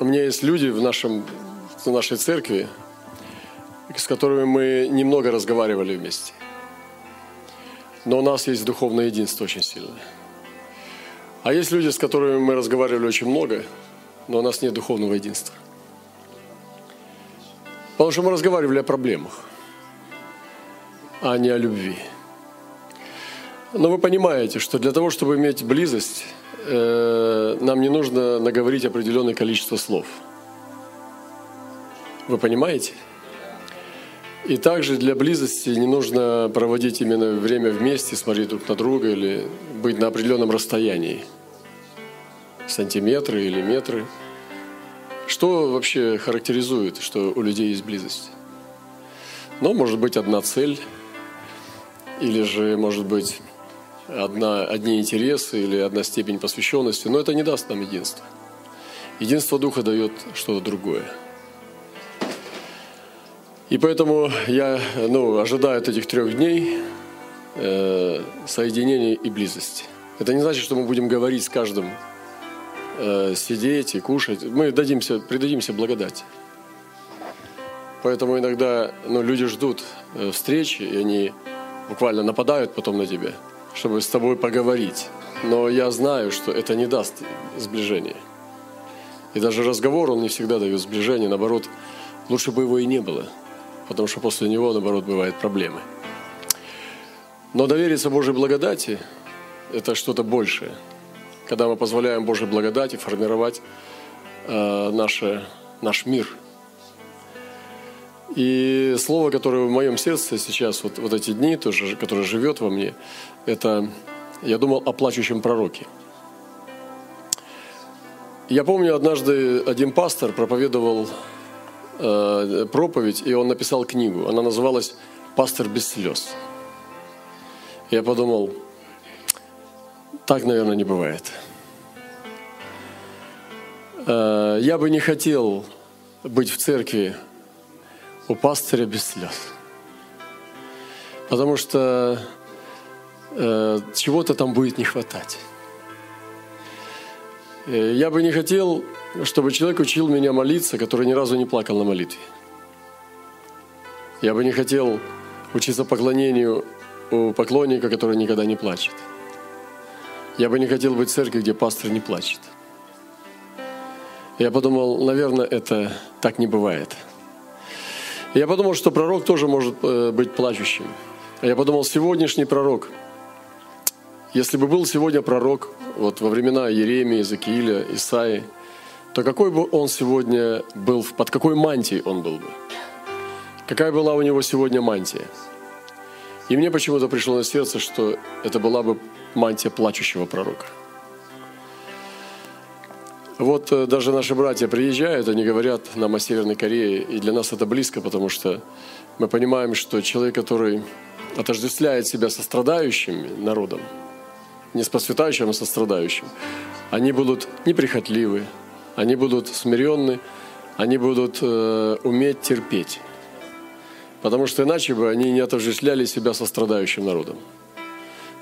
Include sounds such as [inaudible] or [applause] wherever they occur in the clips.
у меня есть люди в, нашем, в нашей церкви, с которыми мы немного разговаривали вместе. Но у нас есть духовное единство очень сильное. А есть люди, с которыми мы разговаривали очень много, но у нас нет духовного единства. Потому что мы разговаривали о проблемах, а не о любви. Но вы понимаете, что для того, чтобы иметь близость, э, нам не нужно наговорить определенное количество слов. Вы понимаете? И также для близости не нужно проводить именно время вместе, смотреть друг на друга или быть на определенном расстоянии. Сантиметры или метры. Что вообще характеризует, что у людей есть близость? Ну, может быть, одна цель, или же, может быть, одна, одни интересы или одна степень посвященности, но это не даст нам единства. Единство Духа дает что-то другое – и поэтому я ну, ожидаю от этих трех дней э, соединения и близости. Это не значит, что мы будем говорить с каждым, э, сидеть и кушать. Мы дадимся, придадимся благодати. Поэтому иногда ну, люди ждут э, встречи, и они буквально нападают потом на тебя, чтобы с тобой поговорить. Но я знаю, что это не даст сближения. И даже разговор, он не всегда дает сближение. Наоборот, лучше бы его и не было – потому что после него, наоборот, бывают проблемы. Но довериться Божьей благодати – это что-то большее. Когда мы позволяем Божьей благодати формировать э, наше, наш мир. И слово, которое в моем сердце сейчас, вот, вот эти дни, тоже, которое живет во мне, это, я думал о плачущем пророке. Я помню, однажды один пастор проповедовал э, проповедь, и он написал книгу. Она называлась «Пастор без слез». Я подумал, так, наверное, не бывает. Э, я бы не хотел быть в церкви у пастыря без слез. Потому что э, чего-то там будет не хватать. Э, я бы не хотел чтобы человек учил меня молиться, который ни разу не плакал на молитве. Я бы не хотел учиться поклонению у поклонника, который никогда не плачет. Я бы не хотел быть в церкви, где пастор не плачет. Я подумал, наверное, это так не бывает. Я подумал, что пророк тоже может э, быть плачущим. Я подумал, сегодняшний пророк, если бы был сегодня пророк, вот во времена Еремии, Закииля, Исаи – то какой бы он сегодня был, под какой мантией он был бы? Какая была у него сегодня мантия? И мне почему-то пришло на сердце, что это была бы мантия плачущего пророка. Вот э, даже наши братья приезжают, они говорят нам о Северной Корее, и для нас это близко, потому что мы понимаем, что человек, который отождествляет себя со страдающим народом, не с посвятающим, а со страдающим, они будут неприхотливы, они будут смиренны, они будут э, уметь терпеть. Потому что иначе бы они не отождествляли себя со страдающим народом.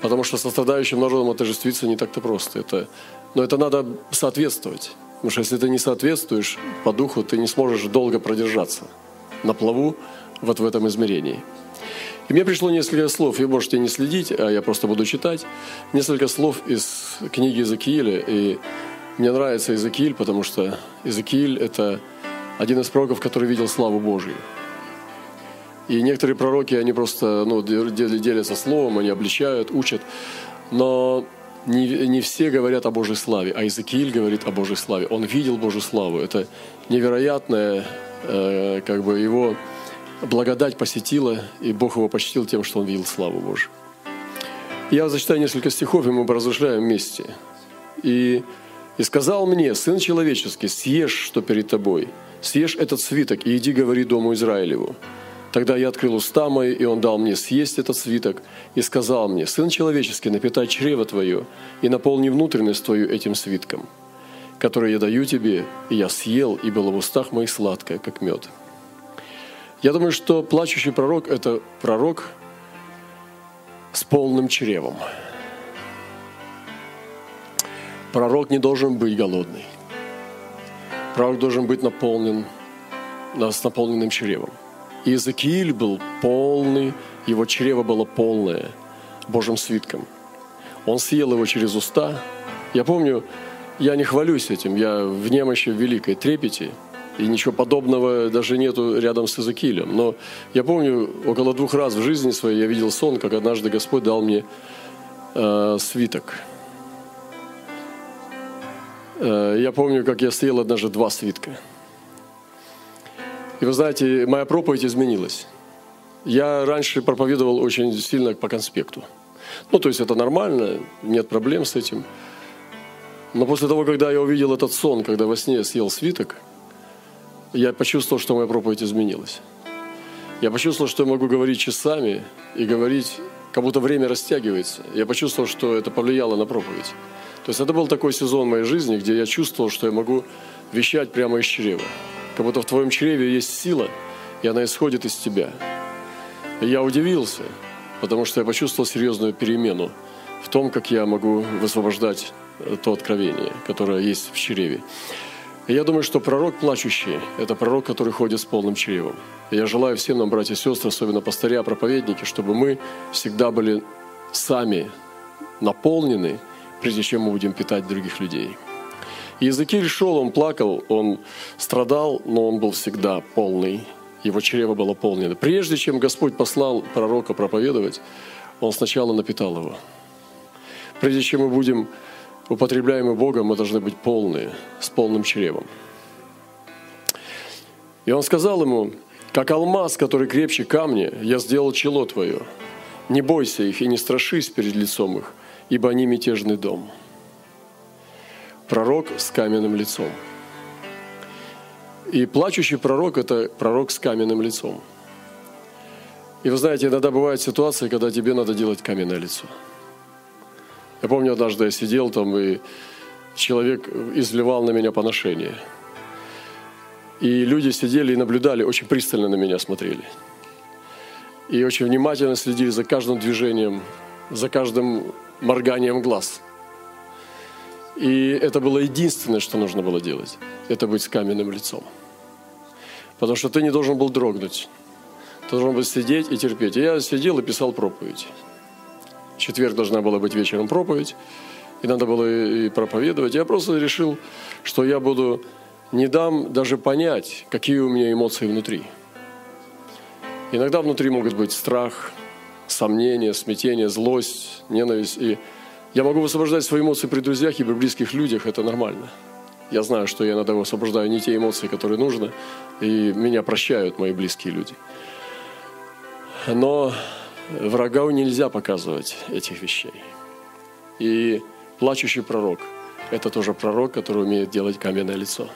Потому что со страдающим народом отождествиться не так-то просто. Это, но это надо соответствовать. Потому что если ты не соответствуешь по духу, ты не сможешь долго продержаться на плаву вот в этом измерении. И мне пришло несколько слов, вы можете не следить, а я просто буду читать. Несколько слов из книги Иезекииля. И мне нравится Иезекииль, потому что Иезекииль – это один из пророков, который видел славу Божию. И некоторые пророки, они просто ну, делятся словом, они обличают, учат. Но не, не все говорят о Божьей славе, а Иезекииль говорит о Божьей славе. Он видел Божью славу. Это невероятное, э, как бы его благодать посетила, и Бог его почтил тем, что он видел славу Божию. Я зачитаю несколько стихов, и мы поразмышляем вместе. И и сказал мне, Сын человеческий, съешь, что перед тобой, съешь этот свиток и иди говори дому Израилеву. Тогда я открыл уста мои, и он дал мне съесть этот свиток, и сказал мне, Сын человеческий, напитай чрево твое, и наполни внутренность твою этим свитком, который я даю тебе, и я съел, и было в устах моих сладкое, как мед. Я думаю, что плачущий пророк – это пророк с полным чревом – Пророк не должен быть голодный. Пророк должен быть наполнен, с наполненным чревом. И Иезекииль был полный, его чрево было полное Божьим свитком. Он съел его через уста. Я помню, я не хвалюсь этим, я в немощи великой трепете, и ничего подобного даже нету рядом с Иезекиилем. Но я помню, около двух раз в жизни своей я видел сон, как однажды Господь дал мне э, свиток. Э, я помню, как я съел однажды два свитка. И вы знаете, моя проповедь изменилась. Я раньше проповедовал очень сильно по конспекту. Ну, то есть это нормально, нет проблем с этим. Но после того, когда я увидел этот сон, когда во сне съел свиток, я почувствовал, что моя проповедь изменилась. Я почувствовал, что я могу говорить часами и говорить, как будто время растягивается. Я почувствовал, что это повлияло на проповедь. То есть это был такой сезон моей жизни, где я чувствовал, что я могу вещать прямо из чрева. Как будто в твоем чреве есть сила, и она исходит из тебя. И я удивился, потому что я почувствовал серьезную перемену в том, как я могу высвобождать то откровение, которое есть в чреве. И я думаю, что пророк плачущий – это пророк, который ходит с полным чревом. И я желаю всем нам, братья и сестры, особенно пастыря, проповедники, чтобы мы всегда были сами наполнены, прежде чем мы будем питать других людей. Иезекииль шел, он плакал, он страдал, но он был всегда полный. Его чрево было полнено. Прежде чем Господь послал пророка проповедовать, он сначала напитал его. Прежде чем мы будем употребляемы Богом, мы должны быть полные, с полным чревом. И он сказал ему, как алмаз, который крепче камня, я сделал чело твое. Не бойся их и не страшись перед лицом их, ибо они мятежный дом. Пророк с каменным лицом. И плачущий пророк – это пророк с каменным лицом. И вы знаете, иногда бывают ситуации, когда тебе надо делать каменное лицо – я помню, однажды я сидел там, и человек изливал на меня поношение. И люди сидели и наблюдали, очень пристально на меня смотрели. И очень внимательно следили за каждым движением, за каждым морганием глаз. И это было единственное, что нужно было делать. Это быть с каменным лицом. Потому что ты не должен был дрогнуть. Ты должен был сидеть и терпеть. И я сидел и писал проповедь четверг должна была быть вечером проповедь, и надо было и проповедовать. Я просто решил, что я буду не дам даже понять, какие у меня эмоции внутри. Иногда внутри могут быть страх, сомнение, смятение, злость, ненависть. И я могу высвобождать свои эмоции при друзьях и при близких людях, это нормально. Я знаю, что я иногда высвобождаю не те эмоции, которые нужно, и меня прощают мои близкие люди. Но врагу нельзя показывать этих вещей. И плачущий пророк – это тоже пророк, который умеет делать каменное лицо.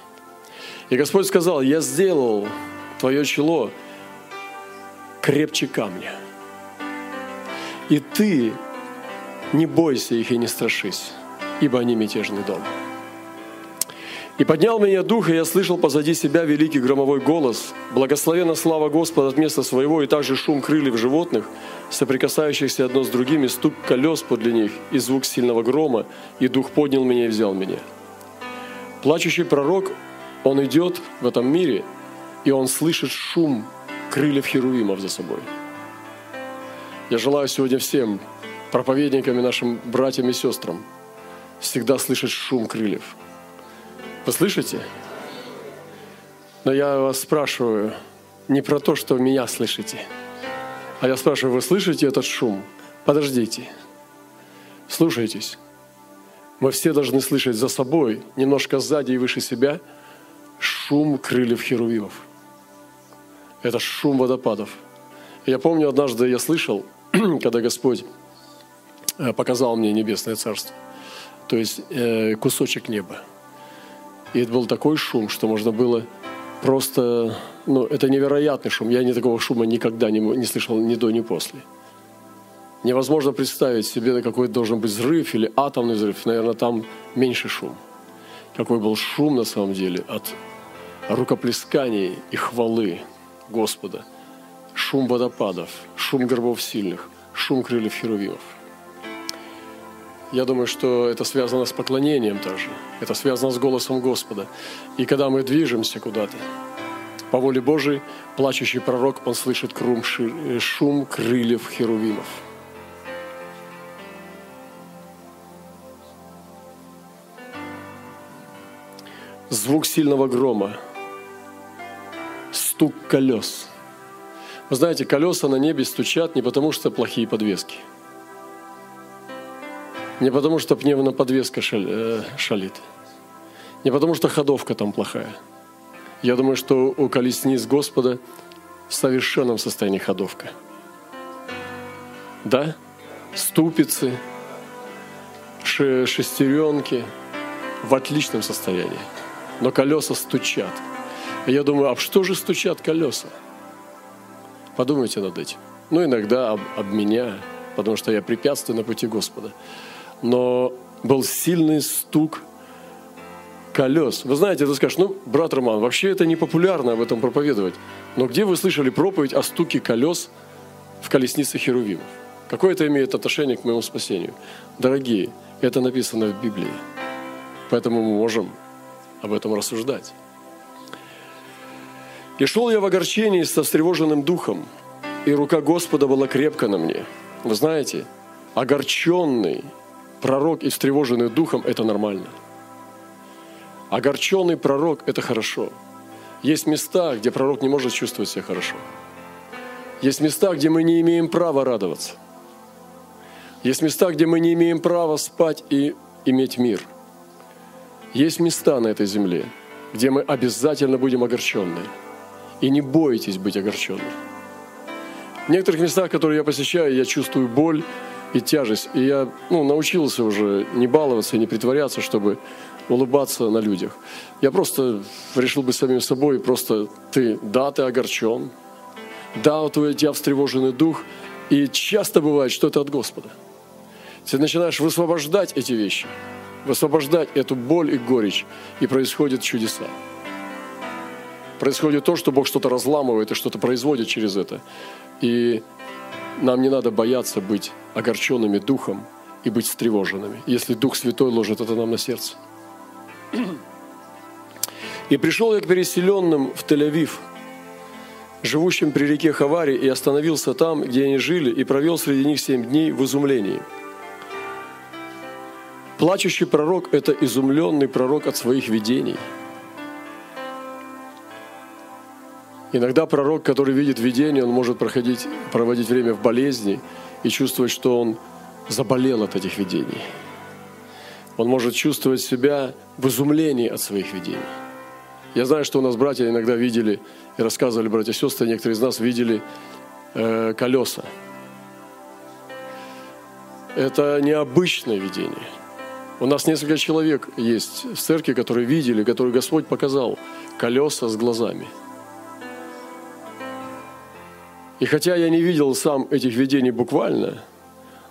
И Господь сказал, я сделал твое чело крепче камня. И ты не бойся их и не страшись, ибо они мятежный дом. И поднял меня дух, и я слышал позади себя великий громовой голос. Благословена слава Господа от места своего, и также шум крыльев животных, соприкасающихся одно с другим, и стук колес подле них, и звук сильного грома, и дух поднял меня и взял меня. Плачущий пророк, он идет в этом мире, и он слышит шум крыльев херувимов за собой. Я желаю сегодня всем проповедникам и нашим братьям и сестрам всегда слышать шум крыльев – вы слышите? Но я вас спрашиваю не про то, что меня слышите, а я спрашиваю, вы слышите этот шум? Подождите. Слушайтесь. Мы все должны слышать за собой, немножко сзади и выше себя, шум крыльев херувимов. Это шум водопадов. Я помню, однажды я слышал, [clears throat] когда Господь показал мне небесное царство, то есть э, кусочек неба – и это был такой шум, что можно было просто... Ну, это невероятный шум. Я ни такого шума никогда не, не слышал ни до, ни после. Невозможно представить себе, какой должен быть взрыв или атомный взрыв. Наверное, там меньше шум. Какой был шум на самом деле от рукоплесканий и хвалы Господа. Шум водопадов, шум горбов сильных, шум крыльев херувимов. Я думаю, что это связано с поклонением тоже. Это связано с голосом Господа. И когда мы движемся куда-то, по воле Божией, плачущий пророк, он слышит шум крыльев херувимов. Звук сильного грома, стук колес. Вы знаете, колеса на небе стучат не потому, что плохие подвески. Не потому, что пневна подвеска э, шалит. Не потому, что ходовка там плохая – я думаю, что у колесниц Господа в совершенном состоянии ходовка. Да? Ступицы, шестеренки в отличном состоянии. Но колеса стучат. Я думаю, а что же стучат колеса? Подумайте над этим. Ну, иногда об, об меня, потому что я препятствую на пути Господа. Но был сильный стук колес. Вы знаете, ты скажешь, ну, брат Роман, вообще это не популярно об этом проповедовать. Но где вы слышали проповедь о стуке колес в колеснице Херувимов? Какое это имеет отношение к моему спасению? Дорогие, это написано в Библии. Поэтому мы можем об этом рассуждать. «И шел я в огорчении со встревоженным духом, и рука Господа была крепко на мне». Вы знаете, огорченный пророк и встревоженный духом – это нормально – Огорченный пророк – это хорошо. Есть места, где пророк не может чувствовать себя хорошо. Есть места, где мы не имеем права радоваться. Есть места, где мы не имеем права спать и иметь мир. Есть места на этой земле, где мы обязательно будем огорченны. И не бойтесь быть огорченным. В некоторых местах, которые я посещаю, я чувствую боль и тяжесть. И я ну, научился уже не баловаться и не притворяться, чтобы улыбаться на людях. Я просто решил быть самим собой, просто ты, да, ты огорчен, да, у тебя встревоженный дух, и часто бывает, что это от Господа. Ты начинаешь высвобождать эти вещи, высвобождать эту боль и горечь, и происходят чудеса. Происходит то, что Бог что-то разламывает и что-то производит через это. И нам не надо бояться быть огорченными духом и быть встревоженными, если Дух Святой ложит это нам на сердце. [clears throat] И пришел я к переселенным в Тель-Авив, живущим при реке Хавари, и остановился там, где они жили, и провел среди них семь дней в изумлении. Плачущий пророк – это изумленный пророк от своих видений. Иногда пророк, который видит видение, он может проходить, проводить время в болезни и чувствовать, что он заболел от этих видений – он может чувствовать себя в изумлении от своих видений. Я знаю, что у нас братья иногда видели и рассказывали, братья и сестры, некоторые из нас видели э, колеса. Это необычное видение. У нас несколько человек есть в церкви, которые видели, которые Господь показал колеса с глазами. И хотя я не видел сам этих видений буквально,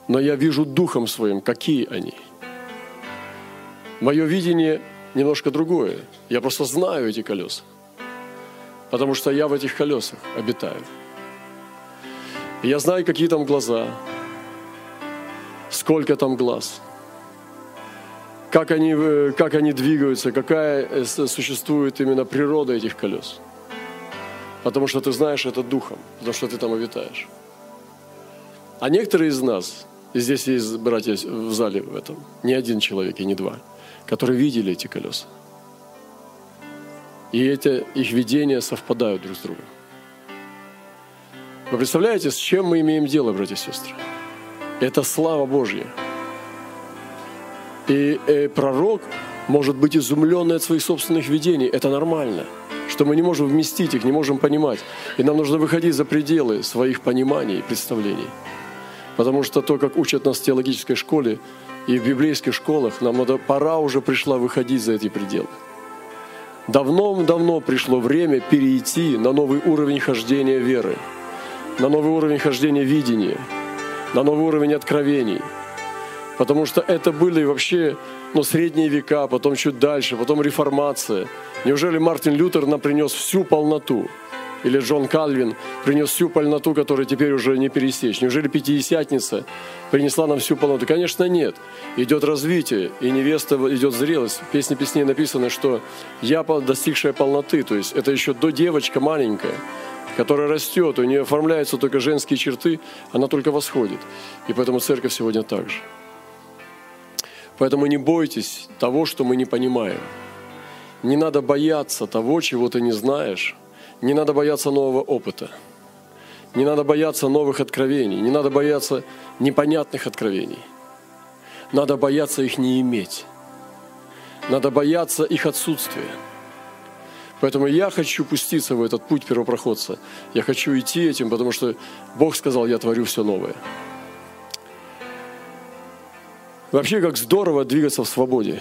но я вижу духом своим, какие они – Мое видение немножко другое. Я просто знаю эти колеса. Потому что я в этих колесах обитаю. Я знаю, какие там глаза, сколько там глаз, как они, э, как они двигаются, какая э, существует именно природа этих колес. Потому что ты знаешь это духом, потому что ты там обитаешь. А некоторые из нас, и здесь есть братья в зале в этом, не один человек и не два – которые видели эти колеса. И эти их видения совпадают друг с другом. Вы представляете, с чем мы имеем дело, братья и сестры? Это слава Божья. И э, пророк может быть изумленный от своих собственных видений. Это нормально, что мы не можем вместить их, не можем понимать. И нам нужно выходить за пределы своих пониманий и представлений. Потому что то, как учат нас в теологической школе, и в библейских школах нам надо, пора уже пришла выходить за эти пределы. Давно-давно пришло время перейти на новый уровень хождения веры, на новый уровень хождения видения, на новый уровень откровений. Потому что это были вообще ну, средние века, потом чуть дальше, потом реформация. Неужели Мартин Лютер нам принес всю полноту? или Джон Кальвин принес всю полноту, которую теперь уже не пересечь? Неужели Пятидесятница принесла нам всю полноту? Конечно, нет. Идет развитие, и невеста идет зрелость. В песне песней написано, что я достигшая полноты, то есть это еще до девочка маленькая, которая растет, у нее оформляются только женские черты, она только восходит. И поэтому церковь сегодня так же. Поэтому не бойтесь того, что мы не понимаем. Не надо бояться того, чего ты не знаешь. Не надо бояться нового опыта. Не надо бояться новых откровений. Не надо бояться непонятных откровений. Надо бояться их не иметь. Надо бояться их отсутствия. Поэтому я хочу пуститься в этот путь первопроходца. Я хочу идти этим, потому что Бог сказал, я творю все новое. Вообще, как здорово двигаться в свободе.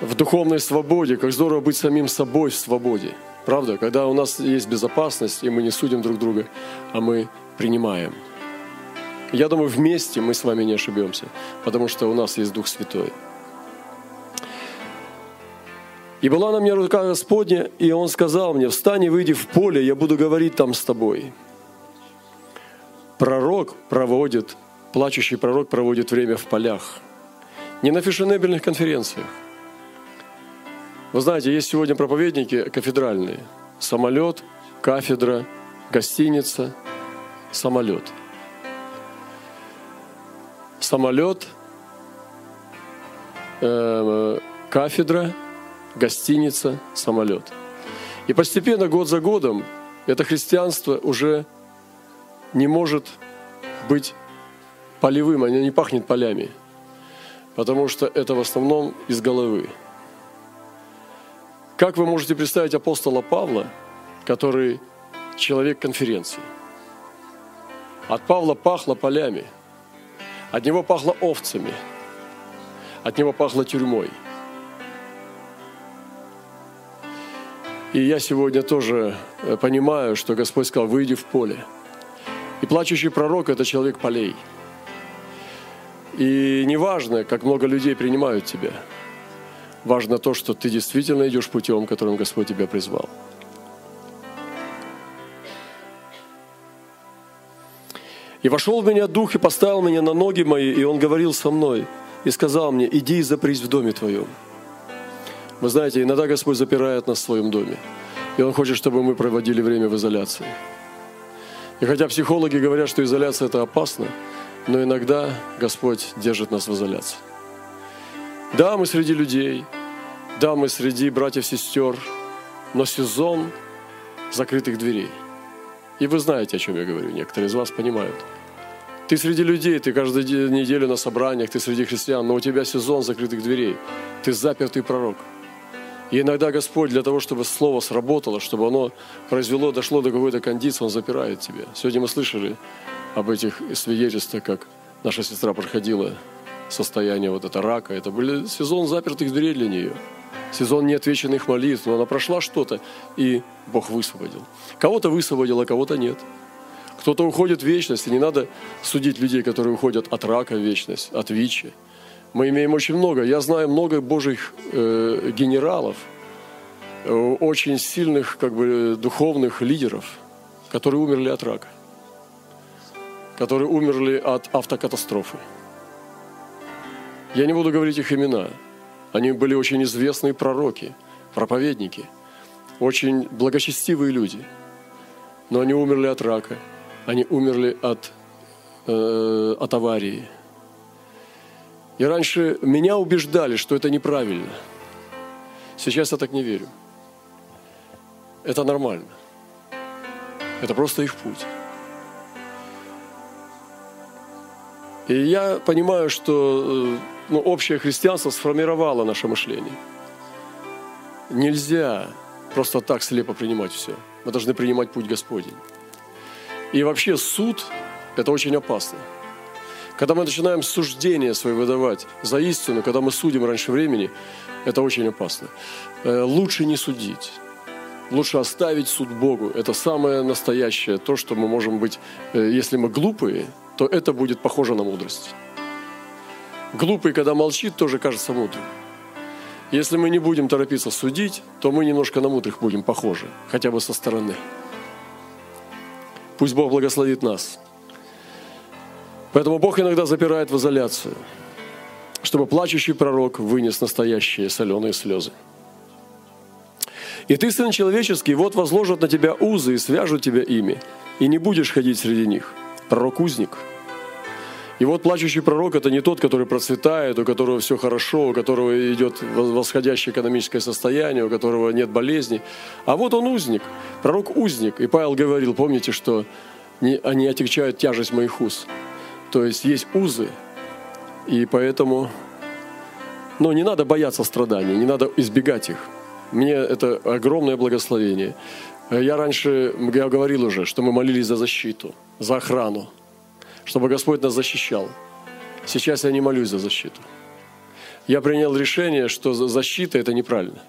В духовной свободе, как здорово быть самим собой в свободе. Правда? Когда у нас есть безопасность, и мы не судим друг друга, а мы принимаем. Я думаю, вместе мы с вами не ошибемся, потому что у нас есть Дух Святой. И была на мне рука Господня, и Он сказал мне, встань и выйди в поле, я буду говорить там с тобой. Пророк проводит Плачущий пророк проводит время в полях, не на фешенебельных конференциях. Вы знаете, есть сегодня проповедники кафедральные. Самолет, кафедра, гостиница, самолет. Самолет, э, кафедра, гостиница, самолет. И постепенно, год за годом, это христианство уже не может быть полевым, оно не пахнет полями, потому что это в основном из головы. Как вы можете представить апостола Павла, который человек конференции? От Павла пахло полями, от него пахло овцами, от него пахло тюрьмой. И я сегодня тоже э, понимаю, что Господь сказал, выйди в поле. И плачущий пророк – это человек полей – и не важно, как много людей принимают тебя. Важно то, что ты действительно идешь путем, которым Господь тебя призвал. И вошел в меня дух и поставил меня на ноги мои, и он говорил со мной, и сказал мне, иди и запрись в доме твоем. Вы знаете, иногда Господь запирает нас в своем доме, и Он хочет, чтобы мы проводили время в изоляции. И хотя психологи говорят, что изоляция это опасно, но иногда Господь держит нас в изоляции. Да, мы среди людей, да, мы среди братьев-сестер, но сезон закрытых дверей. И вы знаете, о чем я говорю, некоторые из вас понимают. Ты среди людей, ты каждую неделю на собраниях, ты среди христиан, но у тебя сезон закрытых дверей. Ты запертый пророк. И иногда Господь для того, чтобы слово сработало, чтобы оно произвело, дошло до какой-то кондиции, Он запирает тебя. Сегодня мы слышали об этих свидетельствах, как наша сестра проходила состояние вот это рака. Это был сезон запертых дверей для нее. Сезон неотвеченных молитв. Но она прошла что-то, и Бог высвободил. Кого-то высвободил, а кого-то нет. Кто-то уходит в вечность, и не надо судить людей, которые уходят от рака в вечность, от ВИЧи. Мы имеем очень много. Я знаю много божьих э, генералов, э, очень сильных как бы, духовных лидеров, которые умерли от рака которые умерли от автокатастрофы. Я не буду говорить их имена. Они были очень известные пророки, проповедники, очень благочестивые люди. Но они умерли от рака, они умерли от, э, от аварии. И раньше меня убеждали, что это неправильно. Сейчас я так не верю. Это нормально. Это просто их путь. И я понимаю, что э, ну, общее христианство сформировало наше мышление. Нельзя просто так слепо принимать все. Мы должны принимать путь Господень. И вообще суд – это очень опасно. Когда мы начинаем суждение свое выдавать за истину, когда мы судим раньше времени, это очень опасно. Э, лучше не судить. Лучше оставить суд Богу. Это самое настоящее, то, что мы можем быть, э, если мы глупые – то это будет похоже на мудрость. Глупый, когда молчит, тоже кажется мудрым. Если мы не будем торопиться судить, то мы немножко на мудрых будем похожи, хотя бы со стороны. Пусть Бог благословит нас. Поэтому Бог иногда запирает в изоляцию, чтобы плачущий пророк вынес настоящие соленые слезы. И ты, сын человеческий, вот возложат на тебя узы и свяжут тебя ими, и не будешь ходить среди них. Пророк-узник – и вот плачущий пророк – это не тот, который процветает, у которого все хорошо, у которого идет восходящее экономическое состояние, у которого нет болезней. А вот он узник, пророк узник. И Павел говорил, помните, что они отягчают тяжесть моих уз. То есть есть узы, и поэтому ну, не надо бояться страданий, не надо избегать их. Мне это огромное благословение. Я раньше я говорил уже, что мы молились за защиту, за охрану чтобы Господь нас защищал. Сейчас я не молюсь за защиту. Я принял решение, что защита – это неправильно.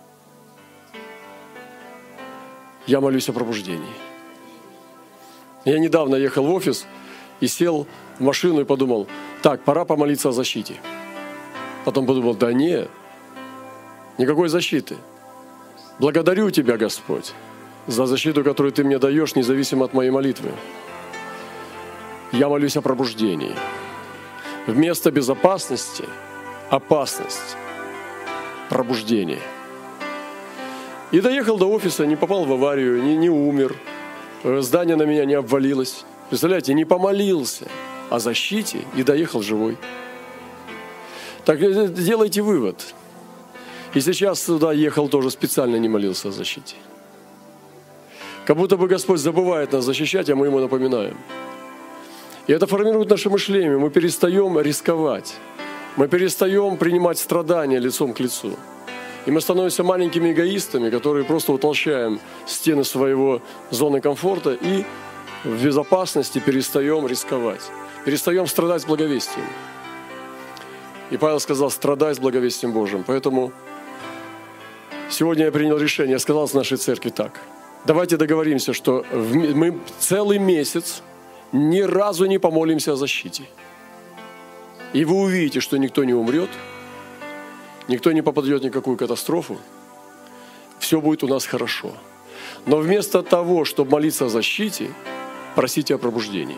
Я молюсь о пробуждении. Я недавно ехал в офис и сел в машину и подумал, так, пора помолиться о защите. Потом подумал, да нет, никакой защиты. Благодарю Тебя, Господь, за защиту, которую Ты мне даешь, независимо от моей молитвы я молюсь о пробуждении. Вместо безопасности – опасность, пробуждение. И доехал до офиса, не попал в аварию, не, не умер, э, здание на меня не обвалилось. Представляете, не помолился о защите и доехал живой. Так э, делайте вывод. И сейчас сюда ехал тоже специально не молился о защите. Как будто бы Господь забывает нас защищать, а мы ему напоминаем. И это формирует наше мышление. Мы перестаем рисковать. Мы перестаем принимать страдания лицом к лицу. И мы становимся маленькими эгоистами, которые просто утолщаем стены своего зоны комфорта и в безопасности перестаем рисковать. Перестаем страдать с благовестием. И Павел сказал, страдай с благовестием Божьим. Поэтому сегодня я принял решение, я сказал с нашей церкви так. Давайте договоримся, что мы целый месяц ни разу не помолимся о защите. И вы увидите, что никто не умрет, никто не попадет в никакую катастрофу, все будет у нас хорошо. Но вместо того, чтобы молиться о защите, просите о пробуждении.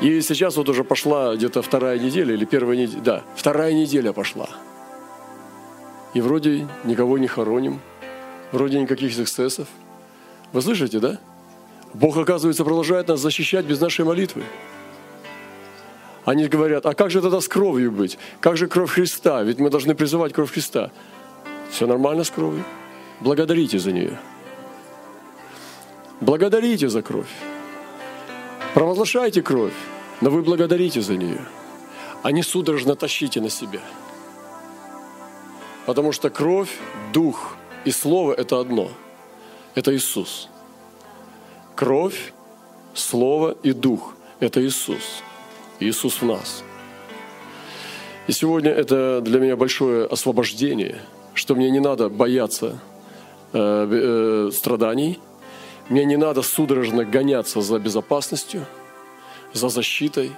И сейчас вот уже пошла где-то вторая неделя или первая неделя, да, вторая неделя пошла. И вроде никого не хороним, вроде никаких эксцессов. Вы слышите, да? Бог, оказывается, продолжает нас защищать без нашей молитвы. Они говорят, а как же тогда с кровью быть? Как же кровь Христа? Ведь мы должны призывать кровь Христа. Все нормально с кровью. Благодарите за нее. Благодарите за кровь. Провозглашайте кровь, но вы благодарите за нее, а не судорожно тащите на себя. Потому что кровь, дух и слово – это одно. Это Иисус. Кровь, Слово и Дух – это Иисус. Иисус в нас. И сегодня это для меня большое освобождение, что мне не надо бояться э, э, страданий, мне не надо судорожно гоняться за безопасностью, за защитой.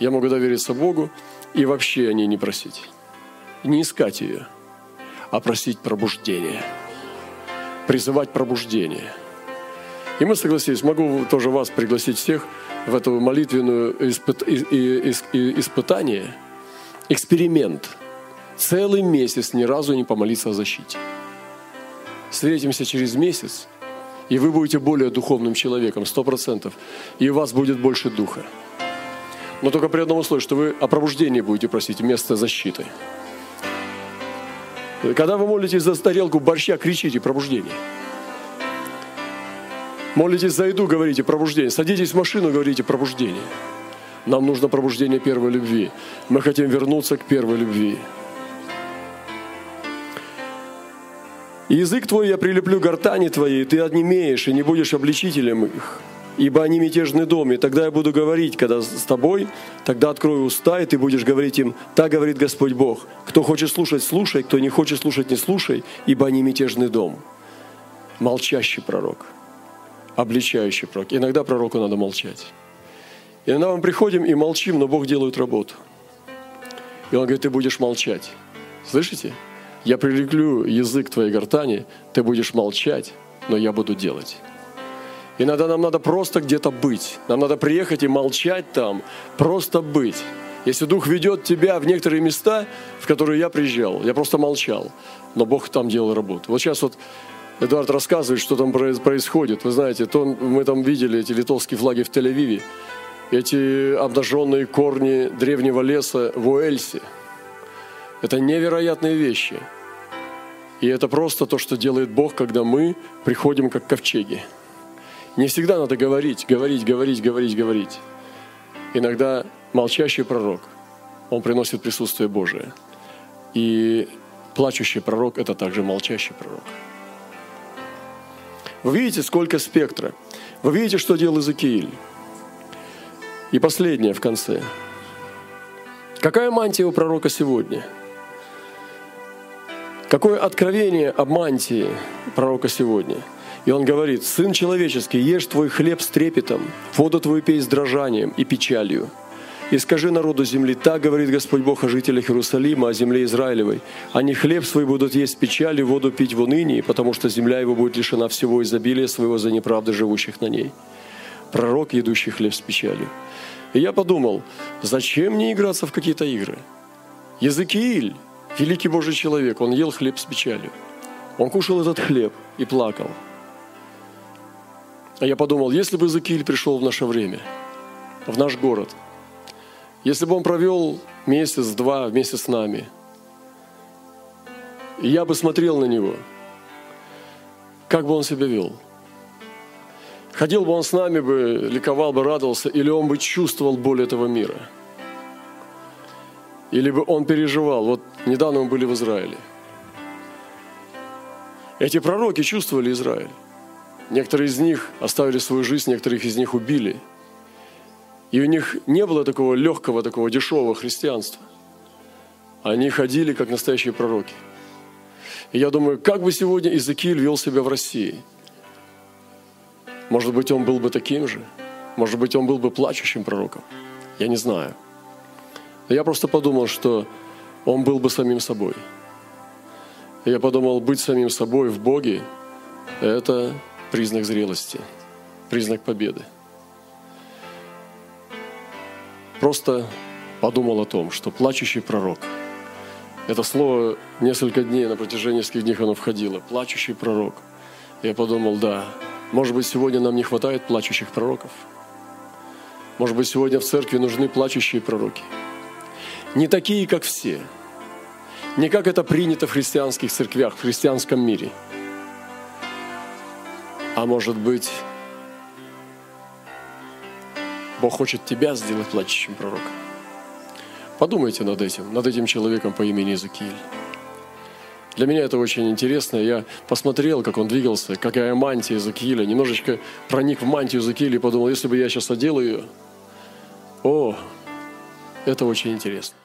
Я могу довериться Богу и вообще о ней не просить. Не искать ее, а просить пробуждения. Призывать пробуждение – и мы согласились, могу тоже вас пригласить всех в эту молитвенную испыт... испытание, эксперимент. Целый месяц ни разу не помолиться о защите. Встретимся через месяц, и вы будете более духовным человеком, сто процентов, и у вас будет больше духа. Но только при одном условии, что вы о пробуждении будете просить вместо защиты. Когда вы молитесь за тарелку борща, кричите «пробуждение». Молитесь за еду, говорите пробуждение. Садитесь в машину, говорите пробуждение. Нам нужно пробуждение первой любви. Мы хотим вернуться к первой любви. Язык твой я прилеплю гортани твоей, ты однемеешь и не будешь обличителем их. Ибо они мятежный дом, и тогда я буду говорить, когда с тобой, тогда открою уста, и ты будешь говорить им, так говорит Господь Бог. Кто хочет слушать, слушай, кто не хочет слушать, не слушай, ибо они мятежный дом. Молчащий пророк – обличающий пророк. Иногда пророку надо молчать. Иногда мы приходим и молчим, но Бог делает работу. И Он говорит, ты будешь молчать. Слышите? Я прилеплю язык твоей гортани, ты будешь молчать, но я буду делать. Иногда нам надо просто где-то быть. Нам надо приехать и молчать там, просто быть. Если Дух ведет тебя в некоторые места, в которые я приезжал, я просто молчал, но Бог там делал работу. Вот сейчас вот Эдуард рассказывает, что там происходит. Вы знаете, то мы там видели эти литовские флаги в Тель-Авиве, эти обнаженные корни древнего леса в Уэльсе. Это невероятные вещи. И это просто то, что делает Бог, когда мы приходим как ковчеги. Не всегда надо говорить, говорить, говорить, говорить, говорить. Иногда молчащий пророк, он приносит присутствие Божие. И плачущий пророк – это также молчащий пророк. Вы видите, сколько спектра. Вы видите, что делал Иезекииль. И последнее в конце. Какая мантия у пророка сегодня? Какое откровение об мантии пророка сегодня? И он говорит, «Сын человеческий, ешь твой хлеб с трепетом, воду твою пей с дрожанием и печалью, и скажи народу земли, так говорит Господь Бог о жителях Иерусалима, о земле Израилевой. Они хлеб свой будут есть печалью, воду пить в унынии, потому что земля его будет лишена всего изобилия своего за неправды живущих на ней. Пророк, едущий хлеб с печалью. И я подумал, зачем мне играться в какие-то игры? Языкииль, великий Божий человек, он ел хлеб с печалью. Он кушал этот хлеб и плакал. А я подумал, если бы Иезекииль пришел в наше время, в наш город – если бы он провел месяц-два вместе с нами, я бы смотрел на него, как бы он себя вел? Ходил бы он с нами бы, ликовал бы, радовался, или он бы чувствовал боль этого мира? Или бы он переживал? Вот недавно мы были в Израиле. Эти пророки чувствовали Израиль. Некоторые из них оставили свою жизнь, некоторых из них убили – и у них не было такого легкого, такого дешевого христианства. Они ходили как настоящие пророки. И я думаю, как бы сегодня Иезекииль вел себя в России? Может быть, он был бы таким же? Может быть, он был бы плачущим пророком? Я не знаю. Но я просто подумал, что он был бы самим собой. И я подумал, быть самим собой в Боге – это признак зрелости, признак победы. просто подумал о том, что плачущий пророк, это слово несколько дней, на протяжении нескольких дней оно входило, плачущий пророк. Я подумал, да, может быть, сегодня нам не хватает плачущих пророков. Может быть, сегодня в церкви нужны плачущие пророки. Не такие, как все. Не как это принято в христианских церквях, в христианском мире. А может быть, Бог хочет тебя сделать плачущим пророком. Подумайте над этим, над этим человеком по имени Иезекииль. Для меня это очень интересно. Я посмотрел, как он двигался, какая мантия Иезекииля. Немножечко проник в мантию Иезекииля и подумал, если бы я сейчас одел ее, о, это очень интересно.